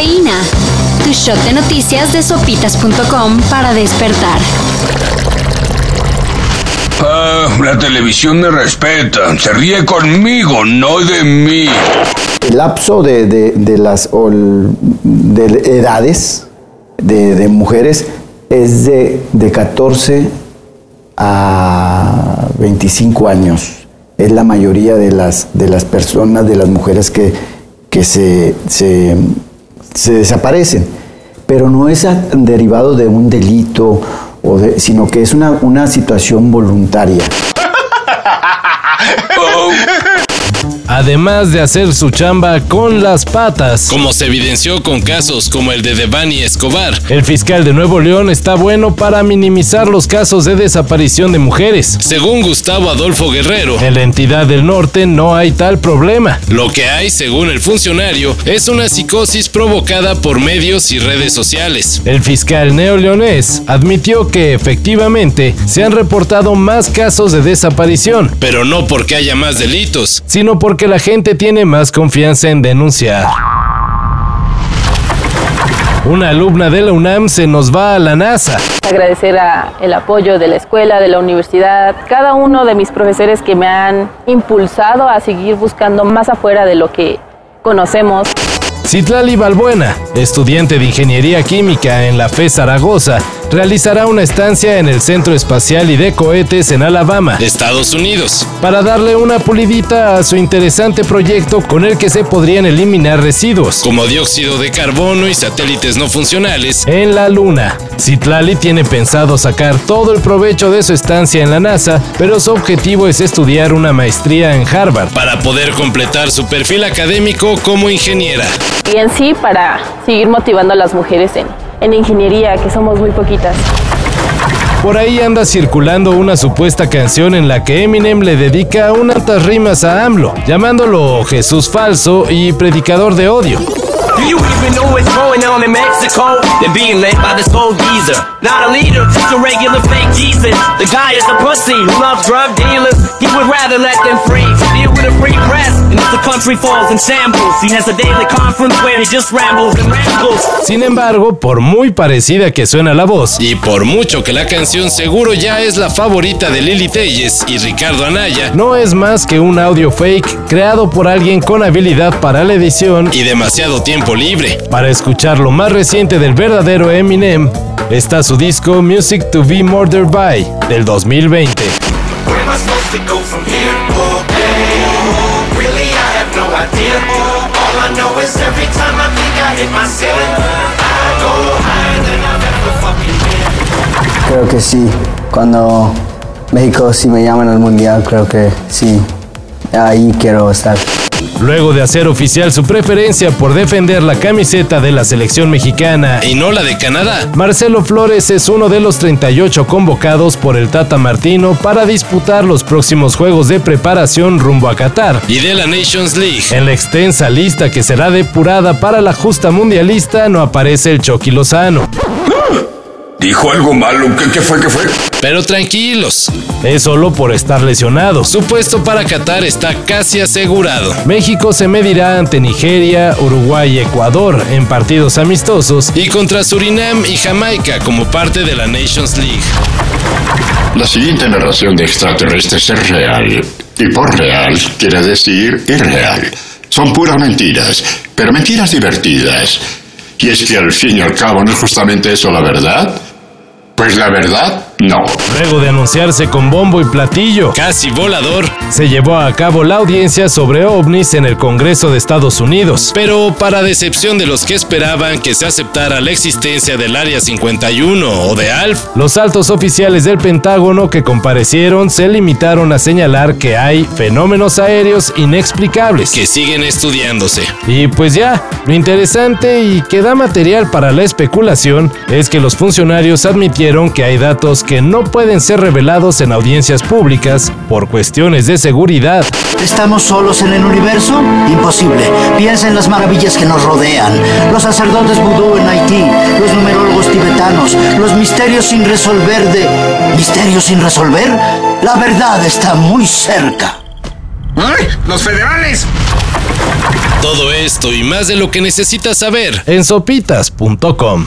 Cafeína. Tu shot de noticias de sopitas.com para despertar. Ah, la televisión me respeta. Se ríe conmigo, no de mí. El lapso de, de, las de edades de, mujeres es de, de 14 a 25 años. Es la mayoría de las, de las personas, de las mujeres que, que se, se, desaparecen. Pero no es derivado de un delito, o sino que es una, una situación voluntaria. además de hacer su chamba con las patas. Como se evidenció con casos como el de Devani Escobar. El fiscal de Nuevo León está bueno para minimizar los casos de desaparición de mujeres. Según Gustavo Adolfo Guerrero, en la entidad del norte no hay tal problema. Lo que hay, según el funcionario, es una psicosis provocada por medios y redes sociales. El fiscal neoleonés admitió que efectivamente se han reportado más casos de desaparición, pero no porque haya más delitos, sino porque que la gente tiene más confianza en denunciar. Una alumna de la UNAM se nos va a la NASA. Agradecer el apoyo de la escuela, de la universidad, cada uno de mis profesores que me han impulsado a seguir buscando más afuera de lo que conocemos. Citlali Balbuena, estudiante de Ingeniería Química en la FE Zaragoza, realizará una estancia en el Centro Espacial y de Cohetes en Alabama, Estados Unidos, para darle una pulidita a su interesante proyecto con el que se podrían eliminar residuos, como dióxido de carbono y satélites no funcionales, en la Luna. Citlali tiene pensado sacar todo el provecho de su estancia en la NASA, pero su objetivo es estudiar una maestría en Harvard. Para poder completar su perfil académico como ingeniera y en sí para seguir motivando a las mujeres en, en ingeniería, que somos muy poquitas. Por ahí anda circulando una supuesta canción en la que Eminem le dedica unas rimas a AMLO, llamándolo Jesús falso y predicador de odio. Do you even know what's going on in Mexico? They're being led by this old geezer. Not a leader, just a regular fake Jesus. The guy is a pussy who loves drug dealers. He would rather let them free. Deal with a free press. And if the country falls in shambles, he has a daily conference where he just rambles and rambles. Sin embargo, por muy parecida que suena la voz, y por mucho que la canción seguro ya es la favorita de Lili Telles y Ricardo Anaya, no es más que un audio fake creado por alguien con habilidad para la edición y demasiado tiempo libre. Para escuchar lo más reciente del verdadero Eminem, está su disco Music to Be Murdered By del 2020. Creo que sí, cuando México si me llaman al mundial, creo que sí, ahí quiero estar. Luego de hacer oficial su preferencia por defender la camiseta de la selección mexicana y no la de Canadá, Marcelo Flores es uno de los 38 convocados por el Tata Martino para disputar los próximos juegos de preparación rumbo a Qatar y de la Nations League. En la extensa lista que será depurada para la justa mundialista no aparece el Chucky Lozano. ¿Dijo algo malo? ¿Qué, fue? ¿Qué fue? Pero tranquilos, es solo por estar lesionado. Su puesto para Qatar está casi asegurado. México se medirá ante Nigeria, Uruguay y Ecuador en partidos amistosos y contra Surinam y Jamaica como parte de la Nations League. La siguiente narración de extraterrestres es real. Y por real quiere decir irreal. Son puras mentiras, pero mentiras divertidas. Y es que al fin y al cabo no es justamente eso la verdad. Pues la verdad, no. Luego de anunciarse con bombo y platillo, casi volador, se llevó a cabo la audiencia sobre ovnis en el Congreso de Estados Unidos. Pero para decepción de los que esperaban que se aceptara la existencia del Área 51 o de ALF, los altos oficiales del Pentágono que comparecieron se limitaron a señalar que hay fenómenos aéreos inexplicables que siguen estudiándose. Y pues ya, lo interesante y que da material para la especulación es que los funcionarios admitieron que hay datos que no pueden ser revelados en audiencias públicas por cuestiones de seguridad. ¿Estamos solos en el universo? Imposible. Piensa en las maravillas que nos rodean. Los sacerdotes vudú en Haití, los numerólogos tibetanos, los misterios sin resolver de... ¿Misterios sin resolver? La verdad está muy cerca. ¡Ay! ¡Los federales! Todo esto y más de lo que necesitas saber en sopitas.com.